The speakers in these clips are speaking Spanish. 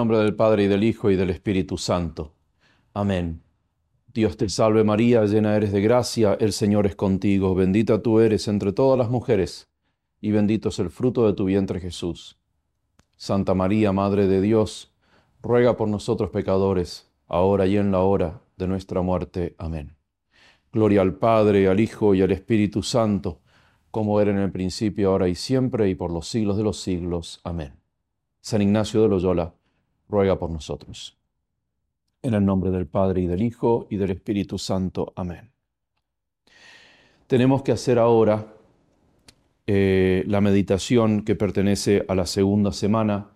nombre del Padre y del Hijo y del Espíritu Santo. Amén. Dios te salve María, llena eres de gracia, el Señor es contigo, bendita tú eres entre todas las mujeres, y bendito es el fruto de tu vientre Jesús. Santa María, Madre de Dios, ruega por nosotros pecadores, ahora y en la hora de nuestra muerte. Amén. Gloria al Padre, al Hijo y al Espíritu Santo, como era en el principio, ahora y siempre, y por los siglos de los siglos. Amén. San Ignacio de Loyola, ruega por nosotros. En el nombre del Padre y del Hijo y del Espíritu Santo. Amén. Tenemos que hacer ahora eh, la meditación que pertenece a la segunda semana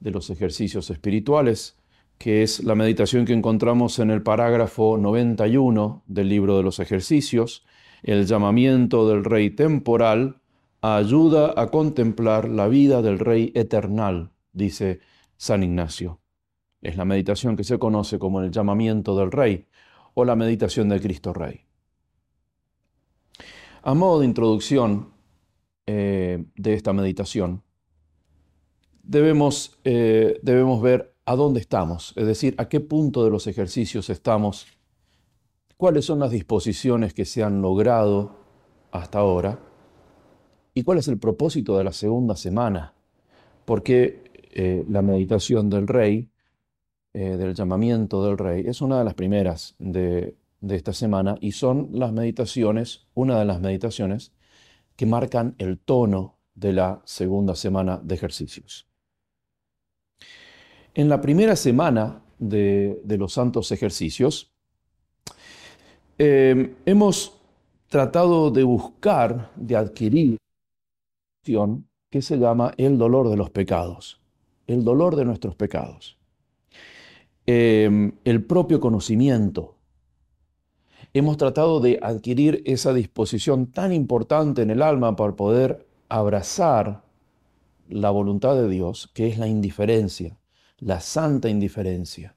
de los ejercicios espirituales, que es la meditación que encontramos en el parágrafo 91 del libro de los ejercicios, el llamamiento del Rey temporal ayuda a contemplar la vida del Rey eternal dice San Ignacio. Es la meditación que se conoce como el llamamiento del Rey o la meditación del Cristo Rey. A modo de introducción eh, de esta meditación, debemos, eh, debemos ver a dónde estamos, es decir, a qué punto de los ejercicios estamos, cuáles son las disposiciones que se han logrado hasta ahora y cuál es el propósito de la segunda semana. Porque eh, la meditación del rey, eh, del llamamiento del rey, es una de las primeras de, de esta semana y son las meditaciones, una de las meditaciones que marcan el tono de la segunda semana de ejercicios. En la primera semana de, los santos ejercicios, eh, hemos tratado de buscar, de adquirir que se llama el dolor de los pecados el dolor de nuestros pecados, em, el propio conocimiento. Hemos tratado de adquirir esa disposición tan importante en el alma para poder abrazar la voluntad de Dios, que es la indiferencia, la santa indiferencia,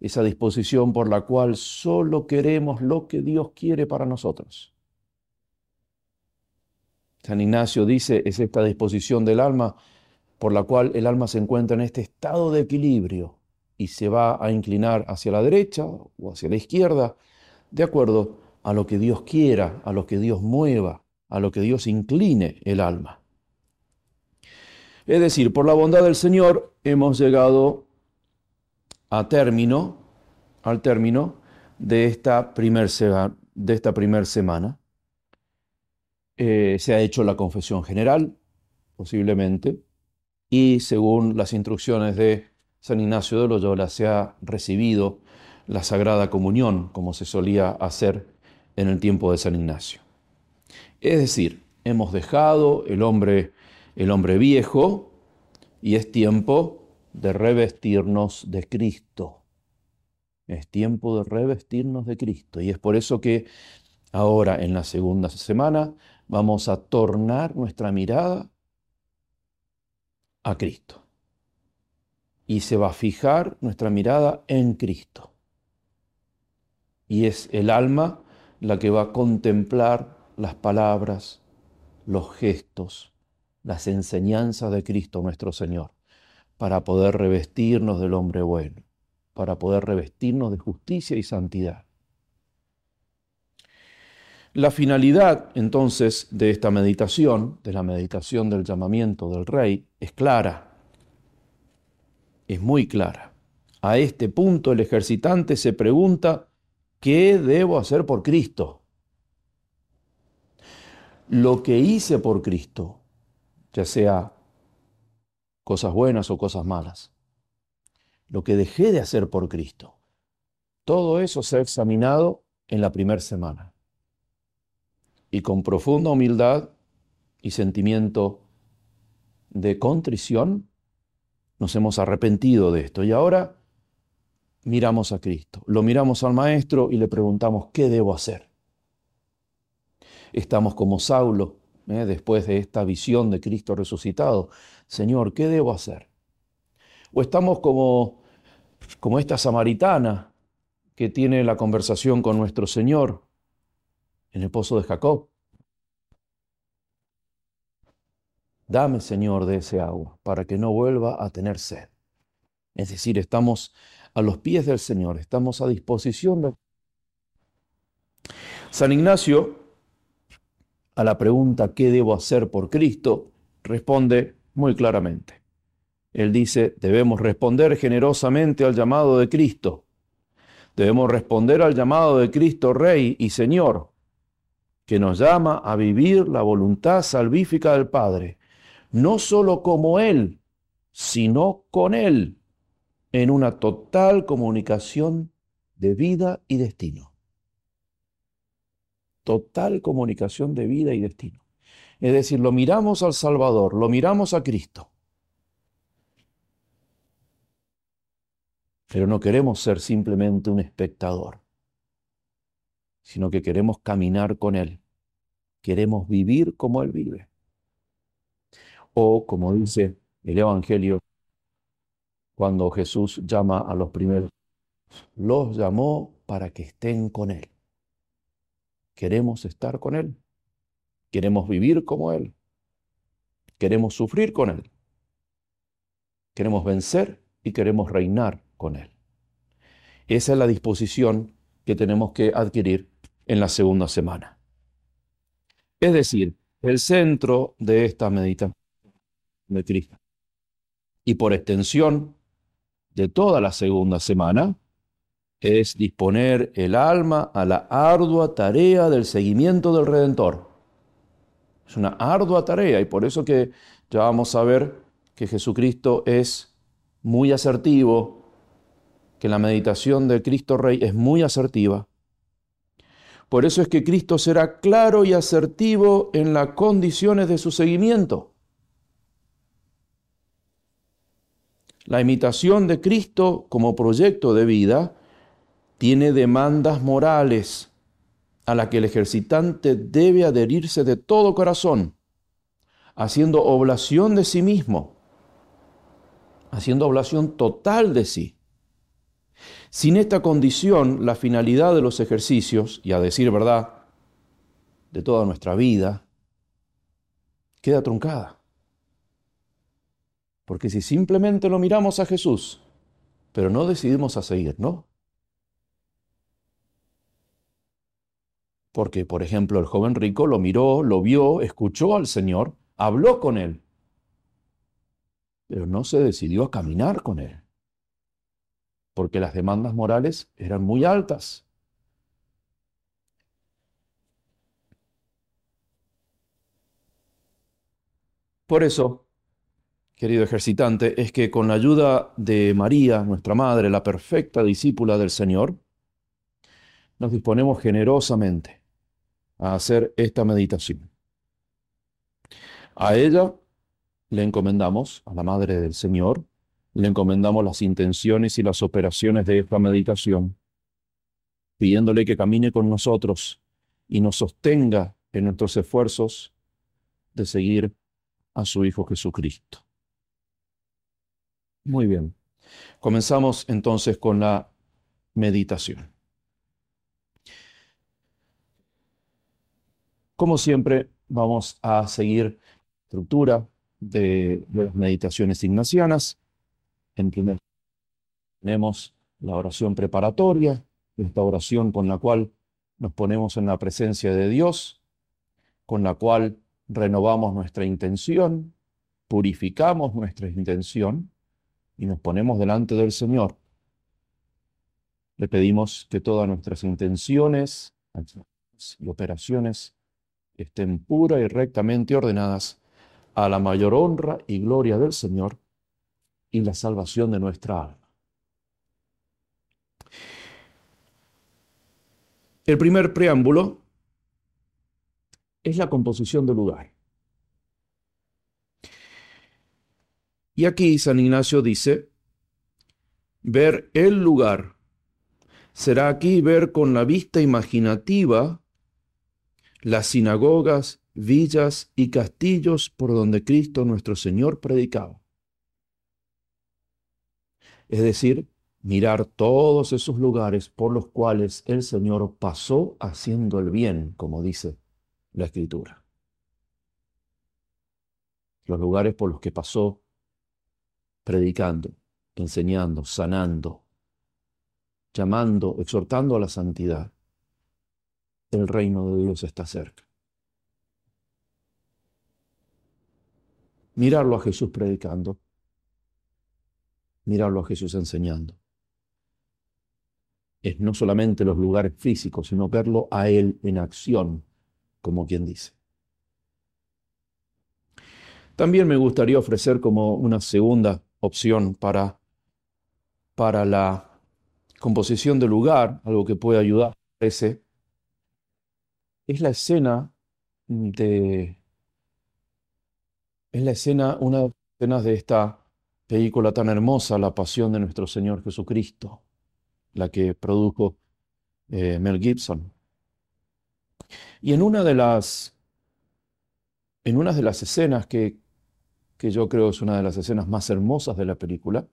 esa disposición por la cual solo queremos lo que Dios quiere para nosotros. San Ignacio dice, es esta disposición del alma por la cual el alma se encuentra en este estado de equilibrio y se va a inclinar hacia la derecha o hacia la izquierda, de acuerdo a lo que Dios quiera, a lo que Dios mueva, a lo que Dios incline el alma. Es decir, por la bondad del Señor hemos llegado a término, al término de esta primer, de esta semana. Eh, se ha hecho la confesión general, posiblemente, y según las instrucciones de San Ignacio de Loyola se ha recibido la Sagrada Comunión, como se solía hacer en el tiempo de San Ignacio. Es decir, hemos dejado el hombre, el hombre viejo y es tiempo de revestirnos de Cristo. Es tiempo de revestirnos de Cristo. Y es por eso que ahora en la segunda semana vamos a tornar nuestra mirada a Cristo. Y se va a fijar nuestra mirada en Cristo. Y es el alma la que va a contemplar las palabras, los gestos, las enseñanzas de Cristo nuestro Señor, para poder revestirnos del hombre bueno, para poder revestirnos de justicia y santidad. La finalidad entonces de esta meditación, de la meditación del llamamiento del rey, es clara, es muy clara. A este punto el ejercitante se pregunta, ¿qué debo hacer por Cristo? Lo que hice por Cristo, ya sea cosas buenas o cosas malas, lo que dejé de hacer por Cristo, todo eso se ha examinado en la primera semana y con profunda humildad y sentimiento de contrición, nos hemos arrepentido de esto. Y ahora miramos a Cristo, lo miramos al Maestro y le preguntamos, ¿qué debo hacer? Estamos como Saulo, ¿eh? después de esta visión de Cristo resucitado. Señor, ¿qué debo hacer? O estamos como, como esta samaritana que tiene la conversación con nuestro Señor en el pozo de Jacob. Dame, Señor, de ese agua, para que no vuelva a tener sed. Es decir, estamos a los pies del Señor, estamos a disposición de... San Ignacio, a la pregunta ¿qué debo hacer por Cristo? responde muy claramente. Él dice, debemos responder generosamente al llamado de Cristo. Debemos responder al llamado de Cristo Rey y Señor, que nos llama a vivir la voluntad salvífica del Padre, no solo como Él, sino con Él, en una total comunicación de vida y destino. Total comunicación de vida y destino. Es decir, lo miramos al Salvador, lo miramos a Cristo. Pero no queremos ser simplemente un espectador, sino que queremos caminar con Él. Queremos vivir como Él vive. O como dice el Evangelio, cuando Jesús llama a los primeros, los llamó para que estén con Él. Queremos estar con Él. Queremos vivir como Él. Queremos sufrir con Él. Queremos vencer y queremos reinar con Él. Esa es la disposición que tenemos que adquirir en la segunda semana. Es decir, el centro de esta meditación de Cristo y por extensión de toda la segunda semana es disponer el alma a la ardua tarea del seguimiento del Redentor. Es una ardua tarea y por eso que ya vamos a ver que Jesucristo es muy asertivo, que la meditación de Cristo Rey es muy asertiva. Por eso es que Cristo será claro y asertivo en las condiciones de su seguimiento. La imitación de Cristo como proyecto de vida tiene demandas morales a la que el ejercitante debe adherirse de todo corazón, haciendo oblación de sí mismo, haciendo oblación total de sí. Sin esta condición, la finalidad de los ejercicios, y a decir verdad, de toda nuestra vida, queda truncada. Porque si simplemente lo miramos a Jesús, pero no decidimos a seguir, ¿no? Porque, por ejemplo, el joven rico lo miró, lo vio, escuchó al Señor, habló con Él, pero no se decidió a caminar con Él, porque las demandas morales eran muy altas. Por eso, querido ejercitante, es que con la ayuda de María, nuestra Madre, la perfecta discípula del Señor, nos disponemos generosamente a hacer esta meditación. A ella le encomendamos, a la Madre del Señor, le encomendamos las intenciones y las operaciones de esta meditación, pidiéndole que camine con nosotros y nos sostenga en nuestros esfuerzos de seguir a su Hijo Jesucristo. Muy bien. Comenzamos entonces con la meditación. Como siempre, vamos a seguir la estructura de, las meditaciones ignacianas. En primer tenemos la oración preparatoria, esta oración con la cual nos ponemos en la presencia de Dios, con la cual renovamos nuestra intención, purificamos nuestra intención y nos ponemos delante del Señor. Le pedimos que todas nuestras intenciones y operaciones estén pura y rectamente ordenadas a la mayor honra y gloria del Señor y la salvación de nuestra alma. El primer preámbulo es la composición del lugar. Y aquí San Ignacio dice, ver el lugar. Será aquí ver con la vista imaginativa las sinagogas, villas y castillos por donde Cristo nuestro Señor predicaba. Es decir, mirar todos esos lugares por los cuales el Señor pasó haciendo el bien, como dice la Escritura. Los lugares por los que pasó predicando enseñando, sanando, llamando, exhortando a la santidad. El reino de Dios está cerca. Mirarlo a Jesús predicando, mirarlo a Jesús enseñando. Es no solamente los lugares físicos, sino verlo a Él en acción, como quien dice. También me gustaría ofrecer como una segunda opción para, para la composición del lugar, algo que puede ayudar, ese, es la escena de es la escena, una de las escenas de esta película tan hermosa, La Pasión de nuestro Señor Jesucristo, la que produjo eh, Mel Gibson. Y en una de las, en una de las escenas que, que yo creo es una de las escenas más hermosas de la película,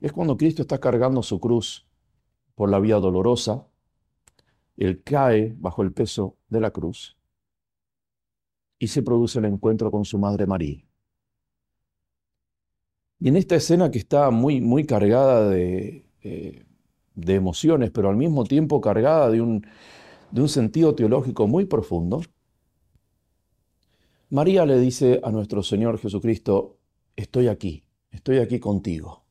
es cuando Cristo está cargando su cruz por la vía dolorosa, él cae bajo el peso de la cruz y se produce el encuentro con su madre María. Y en esta escena que está muy, muy cargada de, eh, emociones, pero al mismo tiempo cargada de un, de un sentido teológico muy profundo, María le dice a nuestro Señor Jesucristo, estoy aquí, estoy aquí contigo.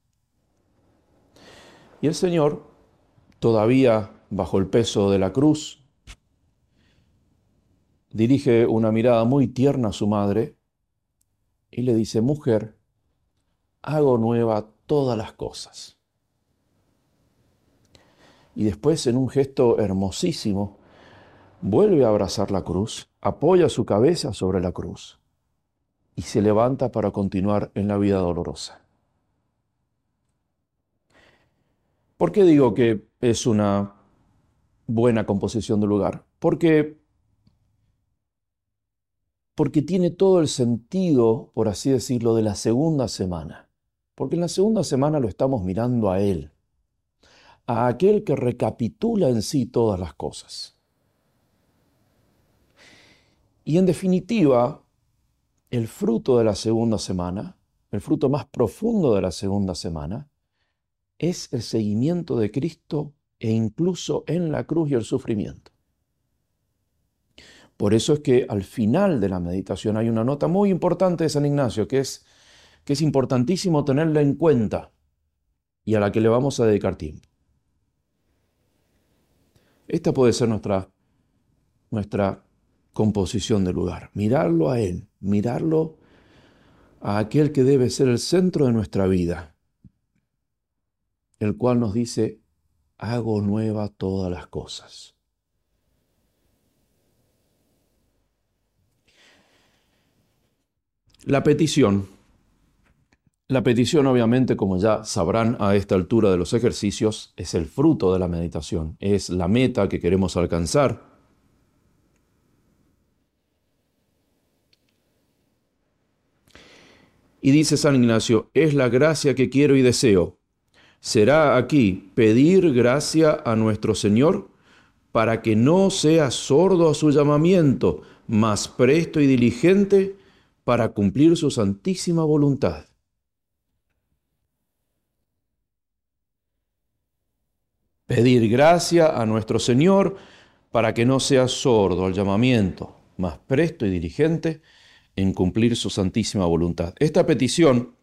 Y el Señor, todavía bajo el peso de la cruz, dirige una mirada muy tierna a su madre y le dice, mujer, hago nueva todas las cosas. Y después, en un gesto hermosísimo, vuelve a abrazar la cruz, apoya su cabeza sobre la cruz y se levanta para continuar en la vida dolorosa. ¿Por qué digo que es una buena composición de lugar? Porque porque tiene todo el sentido, por así decirlo, de la segunda semana. Porque en la segunda semana lo estamos mirando a Él, a aquel que recapitula en sí todas las cosas. Y en definitiva, el fruto de la segunda semana, el fruto más profundo de la segunda semana, es el seguimiento de Cristo e incluso en la cruz y el sufrimiento. Por eso es que al final de la meditación hay una nota muy importante de San Ignacio, que es, que es importantísimo tenerla en cuenta y a la que le vamos a dedicar tiempo. Esta puede ser nuestra, nuestra composición de lugar. Mirarlo a Él, mirarlo a aquel que debe ser el centro de nuestra vida, el cual nos dice, hago nueva todas las cosas. La petición. La petición, obviamente, como ya sabrán a esta altura de los ejercicios, es el fruto de la meditación, es la meta que queremos alcanzar. Y dice San Ignacio, es la gracia que quiero y deseo. Será aquí pedir gracia a nuestro Señor para que no sea sordo a su llamamiento, más presto y diligente para cumplir su santísima voluntad. Pedir gracia a nuestro Señor para que no sea sordo al llamamiento, más presto y diligente en cumplir su santísima voluntad. Esta petición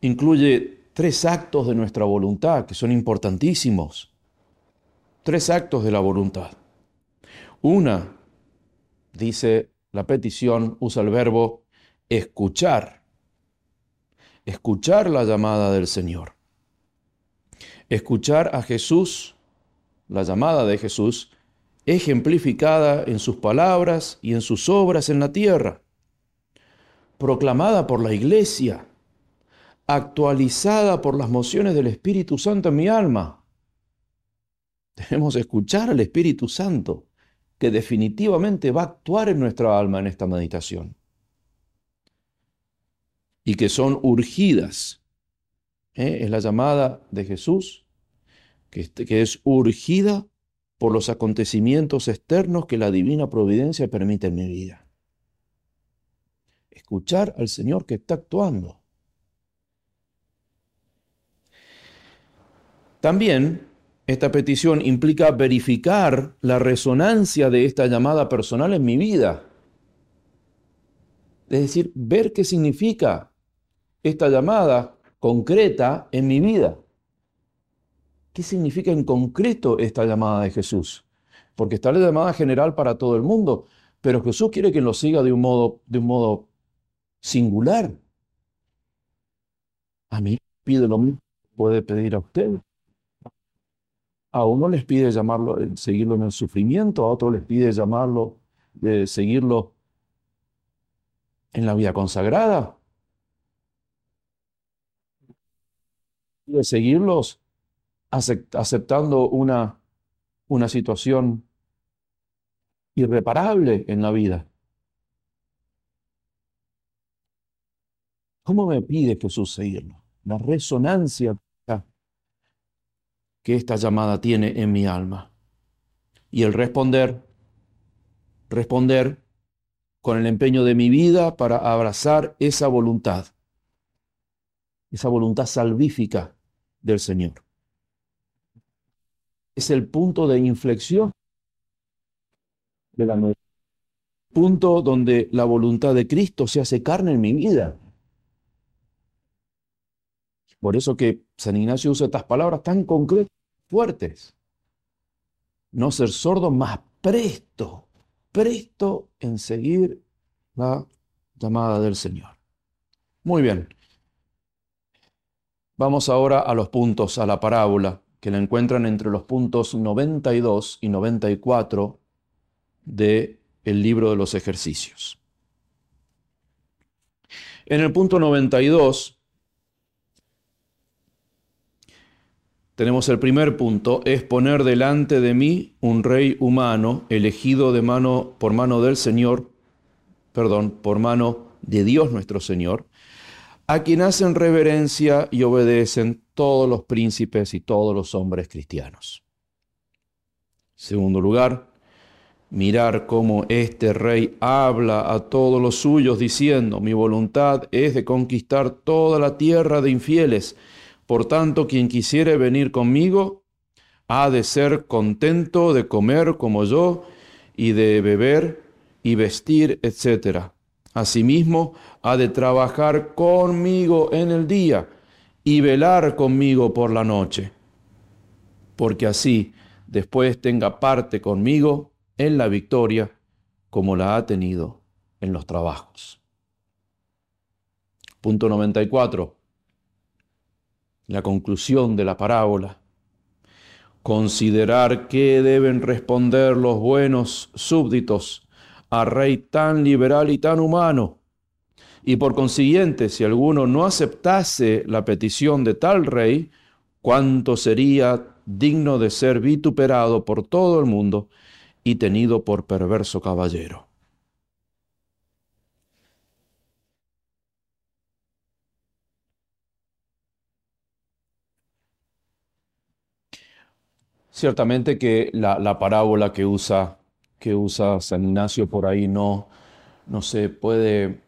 incluye tres actos de nuestra voluntad que son importantísimos. Tres actos de la voluntad. Una, dice la petición, usa el verbo escuchar, escuchar la llamada del Señor, escuchar a Jesús, la llamada de Jesús, ejemplificada en sus palabras y en sus obras en la tierra, proclamada por la iglesia, actualizada por las mociones del Espíritu Santo en mi alma. Debemos escuchar al Espíritu Santo, que definitivamente va a actuar en nuestra alma en esta meditación y que son urgidas. ¿eh? Es la llamada de Jesús, que, que es urgida por los acontecimientos externos que la divina providencia permite en mi vida. Escuchar al Señor que está actuando. También esta petición implica verificar la resonancia de esta llamada personal en mi vida. Es decir, ver qué significa esta llamada concreta en mi vida. ¿Qué significa en concreto esta llamada de Jesús? Porque está la llamada general para todo el mundo, pero Jesús quiere que lo siga de un modo, de un modo singular. A mí pide lo mismo, puede pedir a usted. A uno les pide llamarlo, eh, seguirlo en el sufrimiento, a otro les pide llamarlo, de seguirlo en la vida consagrada. De seguirlos aceptando una, una situación irreparable en la vida. ¿Cómo me pide Jesús seguirlo? La resonancia que esta llamada tiene en mi alma. Y el responder, responder con el empeño de mi vida para abrazar esa voluntad, esa voluntad salvífica del Señor. Es el punto de inflexión de la nueva. Punto donde la voluntad de Cristo se hace carne en mi vida. Por eso que San Ignacio usa estas palabras tan concretas, fuertes. No ser sordo, más presto, presto en seguir la llamada del Señor. Muy bien. Vamos ahora a los puntos, a la parábola, que la encuentran entre los puntos 92 y 94 del el libro de los ejercicios. En el punto 92 tenemos el primer punto, es poner delante de mí un rey humano elegido de mano por mano del Señor, perdón, por mano de Dios nuestro Señor, a quien hacen reverencia y obedecen todos los príncipes y todos los hombres cristianos. Segundo lugar, mirar cómo este rey habla a todos los suyos diciendo, mi voluntad es de conquistar toda la tierra de infieles por tanto, quien quisiere venir conmigo, ha de ser contento de comer como yo y de beber y vestir, etc. Asimismo, ha de trabajar conmigo en el día y velar conmigo por la noche, porque así después tenga parte conmigo en la victoria como la ha tenido en los trabajos. Punto 94 la conclusión de la parábola. Considerar qué deben responder los buenos súbditos a rey tan liberal y tan humano. Y por consiguiente, si alguno no aceptase la petición de tal rey, cuánto sería digno de ser vituperado por todo el mundo y tenido por perverso caballero. Ciertamente que la, parábola que usa, que usa San Ignacio por ahí no, no se puede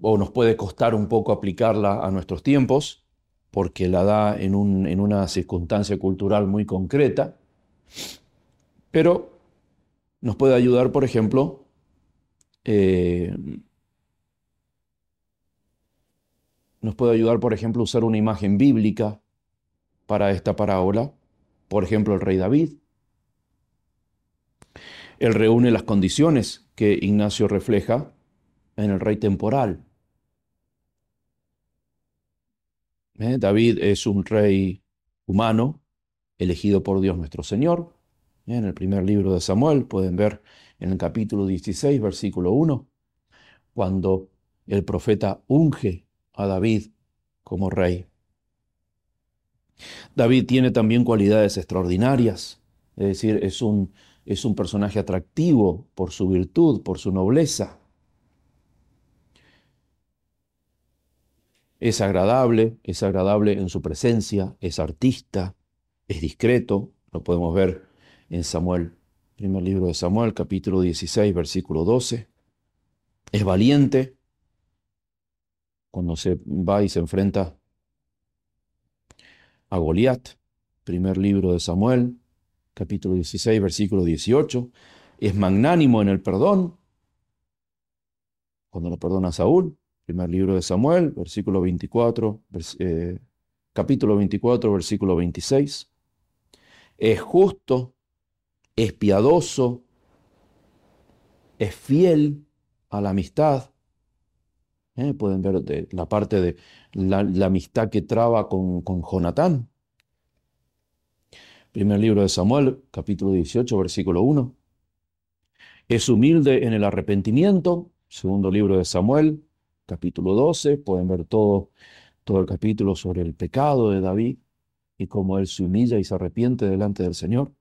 o nos puede costar un poco aplicarla a nuestros tiempos, porque la da en, una circunstancia cultural muy concreta, pero nos puede ayudar, por ejemplo, eh, nos puede ayudar, por ejemplo, usar una imagen bíblica para esta parábola por ejemplo, el rey David. Él reúne las condiciones que Ignacio refleja en el rey temporal. ¿Eh? David es un rey humano, elegido por Dios nuestro Señor. ¿Eh? En el primer libro de Samuel pueden ver en el capítulo 16, versículo 1, cuando el profeta unge a David como rey. David tiene también cualidades extraordinarias, es decir, es un, es un personaje atractivo por su virtud, por su nobleza. Es agradable, es agradable en su presencia, es artista, es discreto, lo podemos ver en Samuel, primer libro de Samuel, capítulo 16, versículo 12. Es valiente cuando se va y se enfrenta a Goliat, primer libro de Samuel, capítulo 16, versículo 18. Es magnánimo en el perdón, cuando lo perdona Saúl, primer libro de Samuel, versículo 24, eh, capítulo 24, versículo 26. Es justo, es piadoso, es fiel a la amistad. Eh, pueden ver la parte de la, amistad que traba con, con Jonatán. Primer libro de Samuel, capítulo 18, versículo 1. Es humilde en el arrepentimiento. Segundo libro de Samuel, capítulo 12. Pueden ver todo, todo el capítulo sobre el pecado de David y cómo él se humilla y se arrepiente delante del Señor.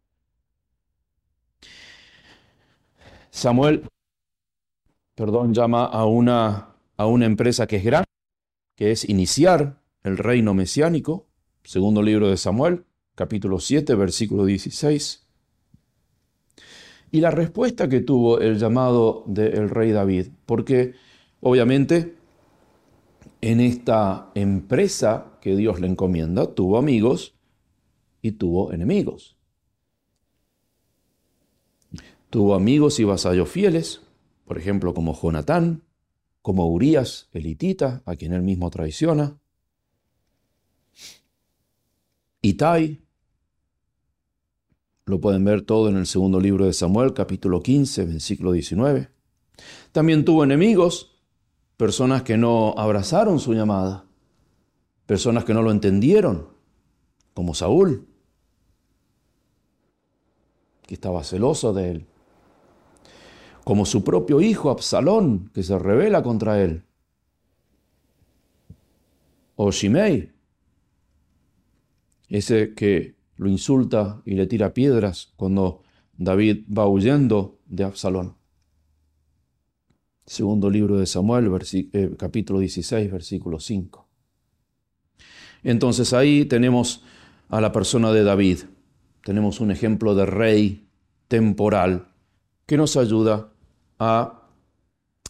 Samuel, perdón, llama a una, a una empresa que es grande, que es iniciar el reino mesiánico. Segundo libro de Samuel, capítulo 7, versículo 16. Y la respuesta que tuvo el llamado del rey David, porque obviamente en esta empresa que Dios le encomienda, tuvo amigos y tuvo enemigos. Tuvo amigos y vasallos fieles, por ejemplo, como Jonatán, como Urias, elitita, a quien él mismo traiciona, Itai, lo pueden ver todo en el segundo libro de Samuel, capítulo 15, versículo 19. También tuvo enemigos, personas que no abrazaron su llamada, personas que no lo entendieron, como Saúl, que estaba celoso de él, como su propio hijo Absalón, que se revela contra él, o Shimei, ese que lo insulta y le tira piedras cuando David va huyendo de Absalón. Segundo libro de Samuel, eh, capítulo 16, versículo 5. Entonces ahí tenemos a la persona de David. Tenemos un ejemplo de rey temporal que nos ayuda a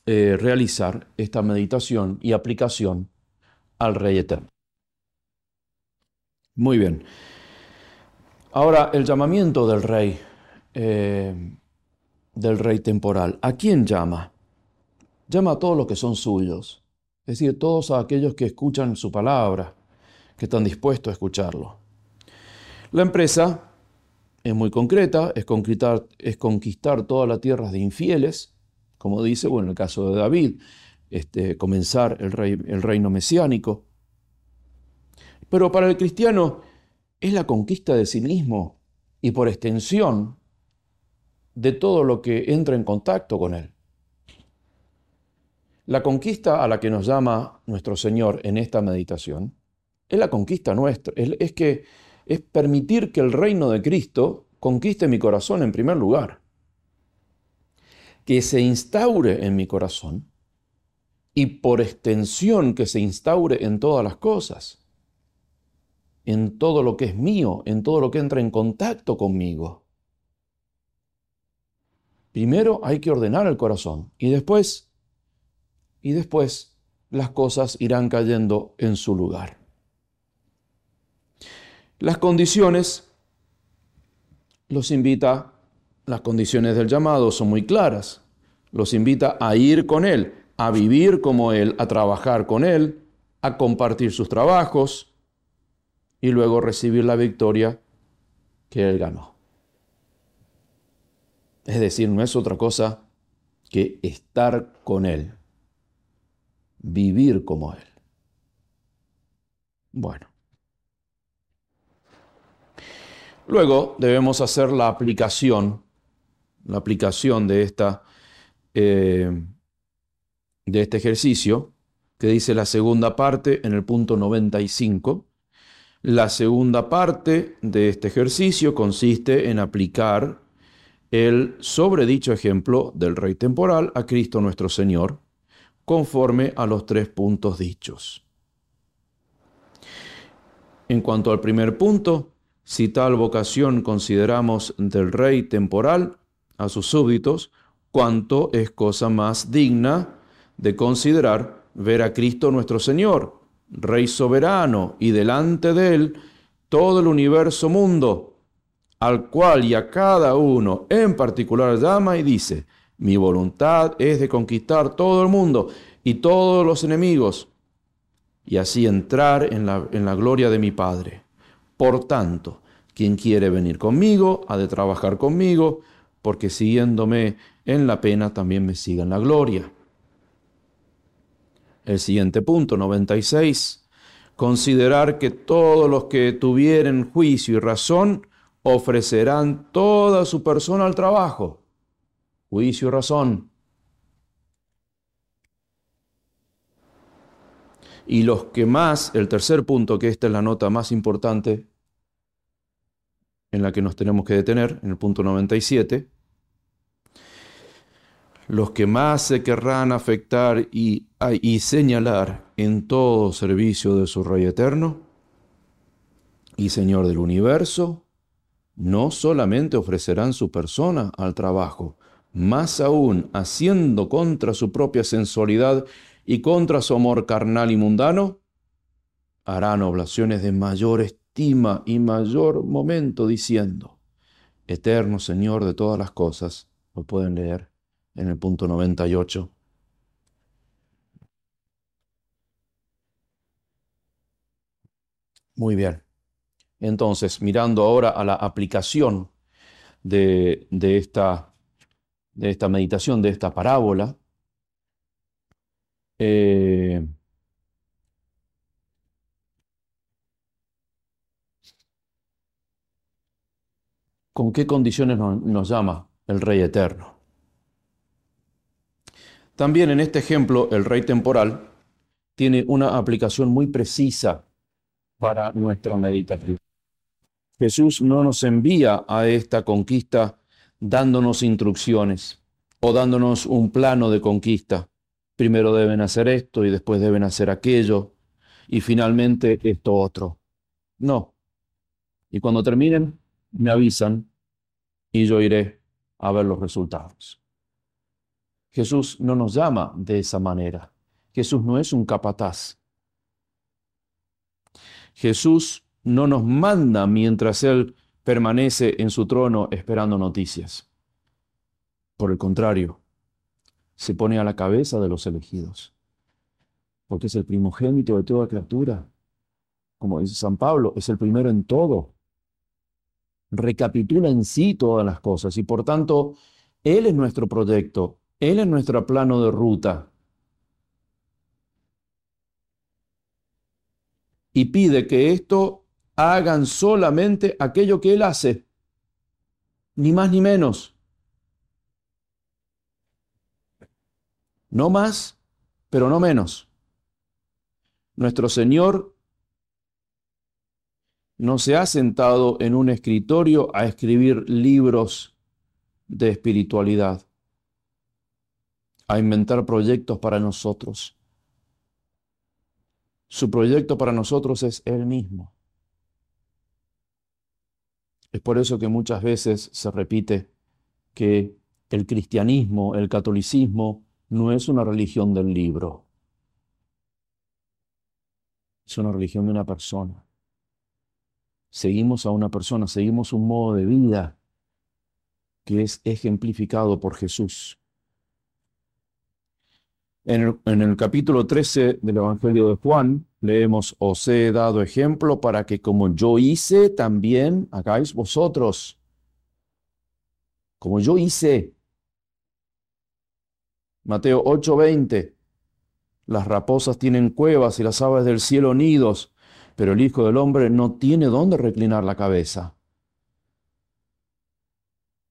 eh, realizar esta meditación y aplicación al rey eterno. Muy bien. Ahora, el llamamiento del rey, eh, del rey temporal, ¿a quién llama? Llama a todos los que son suyos, es decir, todos aquellos que escuchan su palabra, que están dispuestos a escucharlo. La empresa es muy concreta, es conquistar, es conquistar todas las tierras de infieles, como dice, bueno, en el caso de David, este, comenzar el, reino mesiánico. Pero para el cristiano es la conquista de sí mismo y por extensión de todo lo que entra en contacto con Él. La conquista a la que nos llama nuestro Señor en esta meditación es la conquista nuestra, es que es permitir que el reino de Cristo conquiste mi corazón en primer lugar, que se instaure en mi corazón y por extensión que se instaure en todas las cosas en todo lo que es mío, en todo lo que entra en contacto conmigo. Primero hay que ordenar el corazón y después, y después las cosas irán cayendo en su lugar. Las condiciones los invita, las condiciones del llamado son muy claras. Los invita a ir con Él, a vivir como Él, a trabajar con Él, a compartir sus trabajos, y luego recibir la victoria que él ganó. Es decir, no es otra cosa que estar con Él, vivir como Él. Bueno. Luego debemos hacer la aplicación, la aplicación de, esta, eh, de este ejercicio, que dice la segunda parte en el punto 95 la segunda parte de este ejercicio consiste en aplicar el sobredicho ejemplo del Rey temporal a Cristo nuestro Señor, conforme a los tres puntos dichos. En cuanto al primer punto, si tal vocación consideramos del Rey temporal a sus súbditos, cuánto es cosa más digna de considerar ver a Cristo nuestro Señor, Rey soberano, y delante de él todo el universo mundo, al cual y a cada uno en particular llama y dice, mi voluntad es de conquistar todo el mundo y todos los enemigos, y así entrar en la, en la gloria de mi Padre. Por tanto, quien quiere venir conmigo ha de trabajar conmigo, porque siguiéndome en la pena también me siga en la gloria. El siguiente punto, 96 considerar que todos los que tuvieren juicio y razón ofrecerán toda su persona al trabajo. Juicio y razón. Y los que más, el tercer punto, que esta es la nota más importante en la que nos tenemos que detener, en el punto 97, los que más se querrán afectar y, y señalar en todo servicio de su Rey eterno y Señor del universo, no solamente ofrecerán su persona al trabajo, más aún haciendo contra su propia sensualidad y contra su amor carnal y mundano, harán oblaciones de mayor y mayor momento diciendo, Eterno Señor de todas las cosas, lo pueden leer en el punto 98. Muy bien. Entonces, mirando ahora a la aplicación de, esta, de esta, meditación, de esta parábola, eh, ¿con qué condiciones nos llama el Rey Eterno? También en este ejemplo, el rey temporal tiene una aplicación muy precisa para nuestra meditación. Jesús no nos envía a esta conquista dándonos instrucciones o dándonos un plano de conquista. Primero deben hacer esto y después deben hacer aquello y finalmente esto otro. No. Y cuando terminen, me avisan y yo iré a ver los resultados. Jesús no nos llama de esa manera. Jesús no es un capataz. Jesús no nos manda mientras Él permanece en su trono esperando noticias. Por el contrario, se pone a la cabeza de los elegidos, porque es el primogénito de toda criatura. Como dice San Pablo, es el primero en todo. Recapitula en sí todas las cosas y por tanto, Él es nuestro proyecto, él es nuestro plano de ruta. Y pide que esto hagan solamente aquello que Él hace, ni más ni menos. No más, pero no menos. Nuestro Señor no se ha sentado en un escritorio a escribir libros de espiritualidad a inventar proyectos para nosotros. Su proyecto para nosotros es Él mismo. Es por eso que muchas veces se repite que el cristianismo, el catolicismo, no es una religión del libro. Es una religión de una persona. Seguimos a una persona, seguimos un modo de vida que es ejemplificado por Jesús. En el, capítulo 13 del Evangelio de Juan leemos, os he dado ejemplo para que como yo hice, también hagáis vosotros. Como yo hice. Mateo 8:20. Las raposas tienen cuevas y las aves del cielo nidos, pero el Hijo del Hombre no tiene dónde reclinar la cabeza.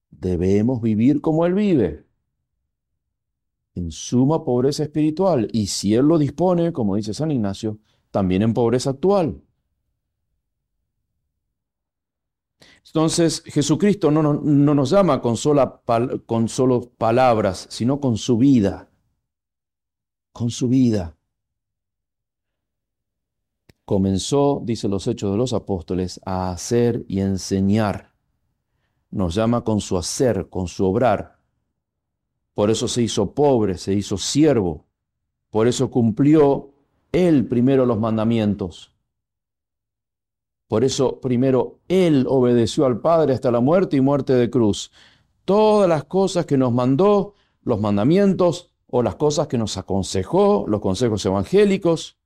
Debemos vivir como Él vive en suma pobreza espiritual y si Él lo dispone, como dice San Ignacio, también en pobreza actual. Entonces Jesucristo no, no, nos llama con, sola, con solo palabras, sino con su vida, con su vida. Comenzó, dice los Hechos de los Apóstoles, a hacer y enseñar. Nos llama con su hacer, con su obrar por eso se hizo pobre, se hizo siervo. Por eso cumplió él primero los mandamientos. Por eso primero Él obedeció al Padre hasta la muerte y muerte de cruz. Todas las cosas que nos mandó, los mandamientos o las cosas que nos aconsejó, los consejos evangélicos,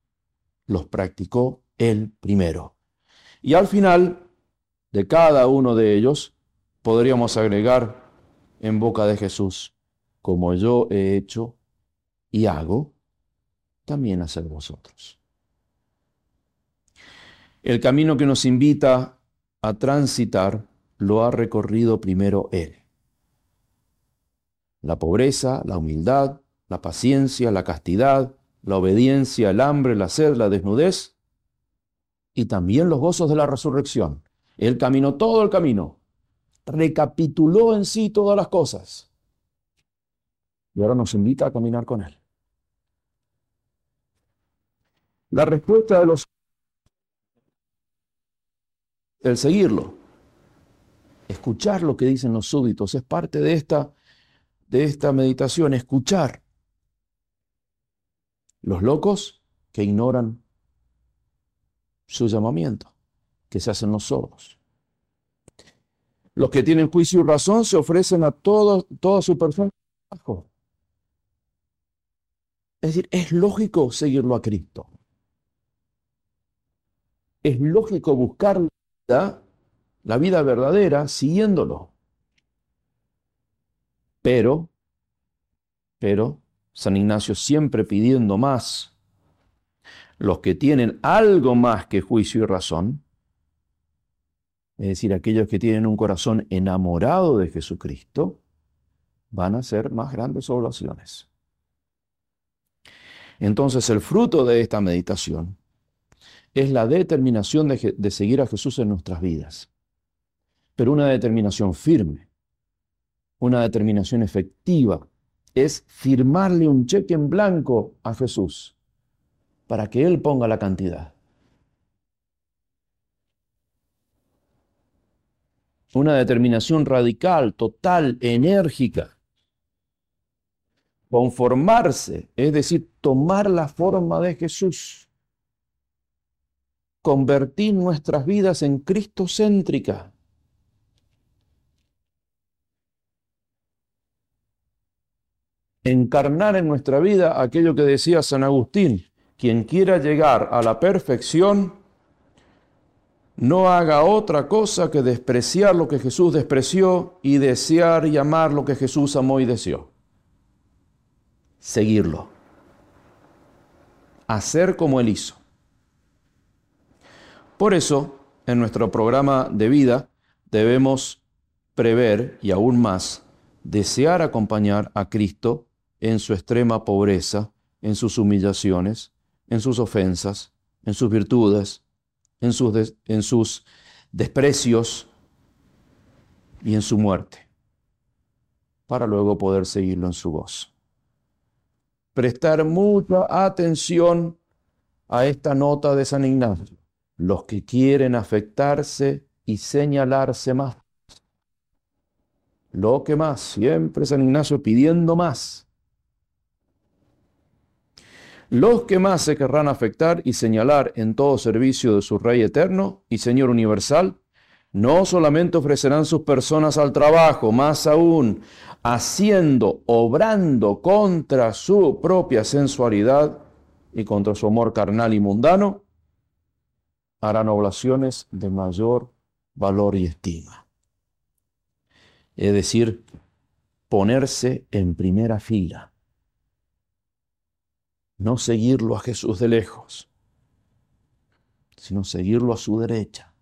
los practicó Él primero. Y al final de cada uno de ellos podríamos agregar en boca de Jesús, como yo he hecho y hago, también hacer vosotros. El camino que nos invita a transitar lo ha recorrido primero Él. La pobreza, la humildad, la paciencia, la castidad, la obediencia, el hambre, la sed, la desnudez y también los gozos de la resurrección. Él caminó todo el camino, recapituló en sí todas las cosas y ahora nos invita a caminar con Él. La respuesta de los el seguirlo, escuchar lo que dicen los súbditos, es parte de esta, de esta meditación, escuchar. Los locos que ignoran su llamamiento, que se hacen los sordos. Los que tienen juicio y razón se ofrecen a todo, toda su persona. Es decir, es lógico seguirlo a Cristo. Es lógico buscar la vida verdadera siguiéndolo. Pero, pero, San Ignacio siempre pidiendo más, los que tienen algo más que juicio y razón, es decir, aquellos que tienen un corazón enamorado de Jesucristo, van a ser más grandes oblaciones. Entonces el fruto de esta meditación es la determinación de, seguir a Jesús en nuestras vidas. Pero una determinación firme, una determinación efectiva, es firmarle un cheque en blanco a Jesús para que Él ponga la cantidad. Una determinación radical, total, enérgica. Conformarse, es decir, tomar la forma de Jesús convertir nuestras vidas en Cristo-céntrica. Encarnar en nuestra vida aquello que decía San Agustín, quien quiera llegar a la perfección, no haga otra cosa que despreciar lo que Jesús despreció y desear y amar lo que Jesús amó y deseó. Seguirlo. Hacer como Él hizo. Por eso, en nuestro programa de vida debemos prever y aún más desear acompañar a Cristo en su extrema pobreza, en sus humillaciones, en sus ofensas, en sus virtudes, en sus, en sus desprecios y en su muerte, para luego poder seguirlo en su voz. Prestar mucha atención a esta nota de San Ignacio los que quieren afectarse y señalarse más. Lo que más, siempre San Ignacio pidiendo más. Los que más se querrán afectar y señalar en todo servicio de su Rey eterno y Señor universal, no solamente ofrecerán sus personas al trabajo, más aún, haciendo, obrando contra su propia sensualidad y contra su amor carnal y mundano, harán oblaciones de mayor valor y estima. Es decir, ponerse en primera fila. No seguirlo a Jesús de lejos, sino seguirlo a su derecha.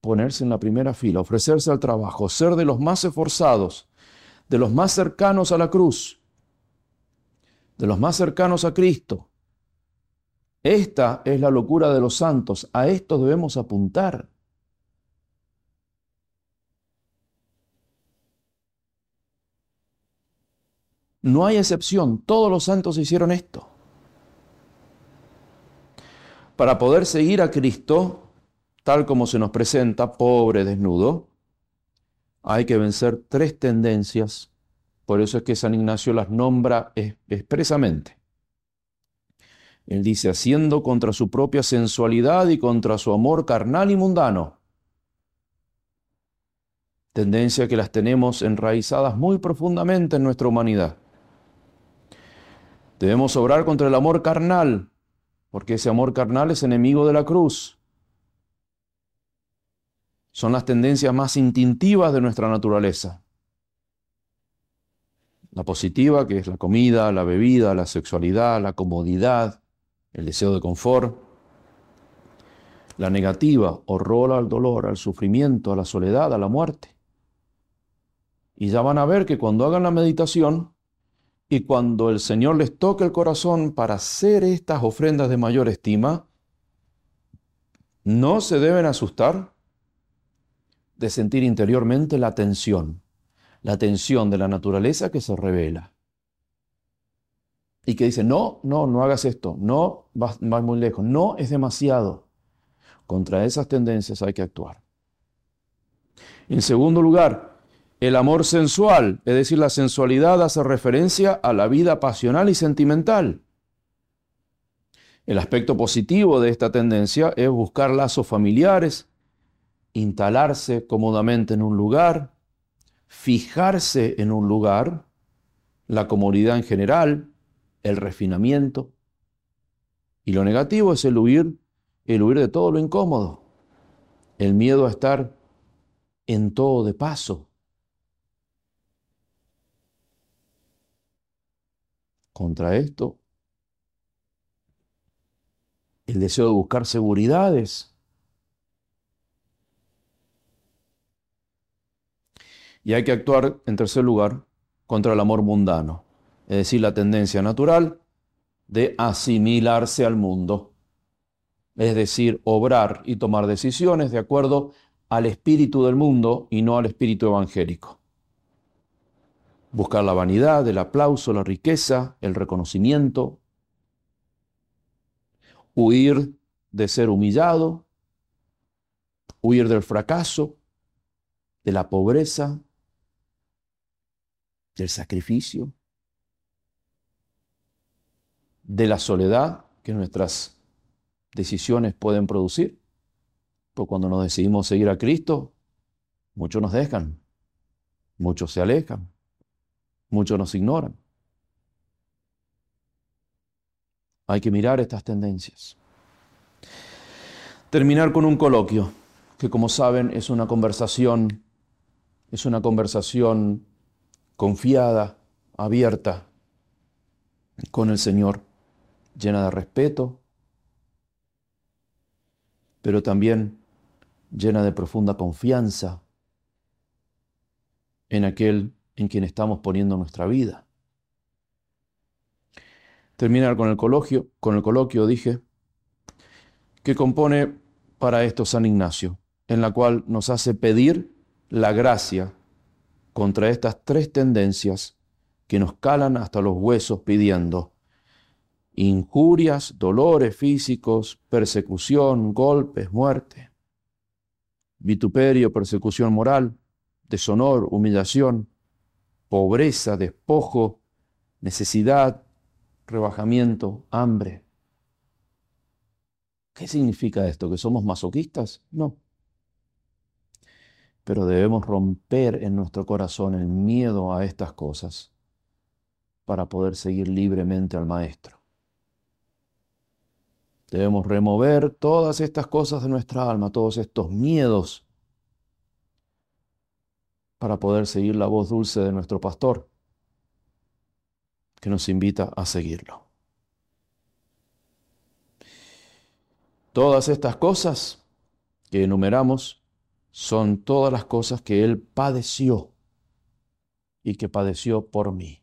Ponerse en la primera fila, ofrecerse al trabajo, ser de los más esforzados, de los más cercanos a la cruz, de los más cercanos a Cristo, esta es la locura de los santos. A esto debemos apuntar. No hay excepción. Todos los santos hicieron esto. Para poder seguir a Cristo, tal como se nos presenta, pobre, desnudo, hay que vencer tres tendencias. Por eso es que San Ignacio las nombra expresamente Él dice, haciendo contra su propia sensualidad y contra su amor carnal y mundano. Tendencia que las tenemos enraizadas muy profundamente en nuestra humanidad. Debemos obrar contra el amor carnal, porque ese amor carnal es enemigo de la cruz. Son las tendencias más instintivas de nuestra naturaleza. La positiva, que es la comida, la bebida, la sexualidad, la comodidad, el deseo de confort. La negativa, horror al dolor, al sufrimiento, a la soledad, a la muerte. Y ya van a ver que cuando hagan la meditación y cuando el Señor les toque el corazón para hacer estas ofrendas de mayor estima, no se deben asustar de sentir interiormente la tensión la tensión de la naturaleza que se revela. Y que dice, no, no, no hagas esto, no, vas, muy lejos, no, es demasiado. Contra esas tendencias hay que actuar. En segundo lugar, el amor sensual, es decir, la sensualidad hace referencia a la vida pasional y sentimental. El aspecto positivo de esta tendencia es buscar lazos familiares, instalarse cómodamente en un lugar, fijarse en un lugar, la comodidad en general, el refinamiento. Y lo negativo es el huir, el huir de todo lo incómodo, el miedo a estar en todo de paso. Contra esto, el deseo de buscar seguridades, Y hay que actuar, en tercer lugar, contra el amor mundano, es decir, la tendencia natural de asimilarse al mundo, es decir, obrar y tomar decisiones de acuerdo al espíritu del mundo y no al espíritu evangélico. Buscar la vanidad, el aplauso, la riqueza, el reconocimiento, huir de ser humillado, huir del fracaso, de la pobreza, del sacrificio, de la soledad que nuestras decisiones pueden producir. Pues cuando nos decidimos seguir a Cristo, muchos nos dejan, muchos se alejan, muchos nos ignoran. Hay que mirar estas tendencias. Terminar con un coloquio, que como saben es una conversación, es una conversación confiada, abierta con el Señor, llena de respeto, pero también llena de profunda confianza en aquel en quien estamos poniendo nuestra vida. Terminar con el coloquio, con el coloquio dije, que compone para esto San Ignacio, en la cual nos hace pedir la gracia contra estas tres tendencias que nos calan hasta los huesos pidiendo injurias, dolores físicos, persecución, golpes, muerte, vituperio, persecución moral, deshonor, humillación, pobreza, despojo, necesidad, rebajamiento, hambre. ¿Qué significa esto? ¿Que somos masoquistas? No pero debemos romper en nuestro corazón el miedo a estas cosas para poder seguir libremente al Maestro. Debemos remover todas estas cosas de nuestra alma, todos estos miedos, para poder seguir la voz dulce de nuestro pastor, que nos invita a seguirlo. Todas estas cosas que enumeramos son todas las cosas que Él padeció y que padeció por mí.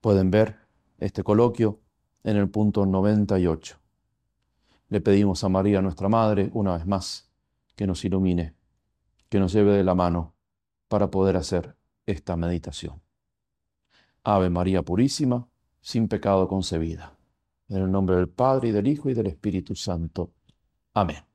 Pueden ver este coloquio en el punto 98. Le pedimos a María, nuestra Madre, una vez más, que nos ilumine, que nos lleve de la mano para poder hacer esta meditación. Ave María Purísima, sin pecado concebida. En el nombre del Padre, y del Hijo, y del Espíritu Santo. Amén.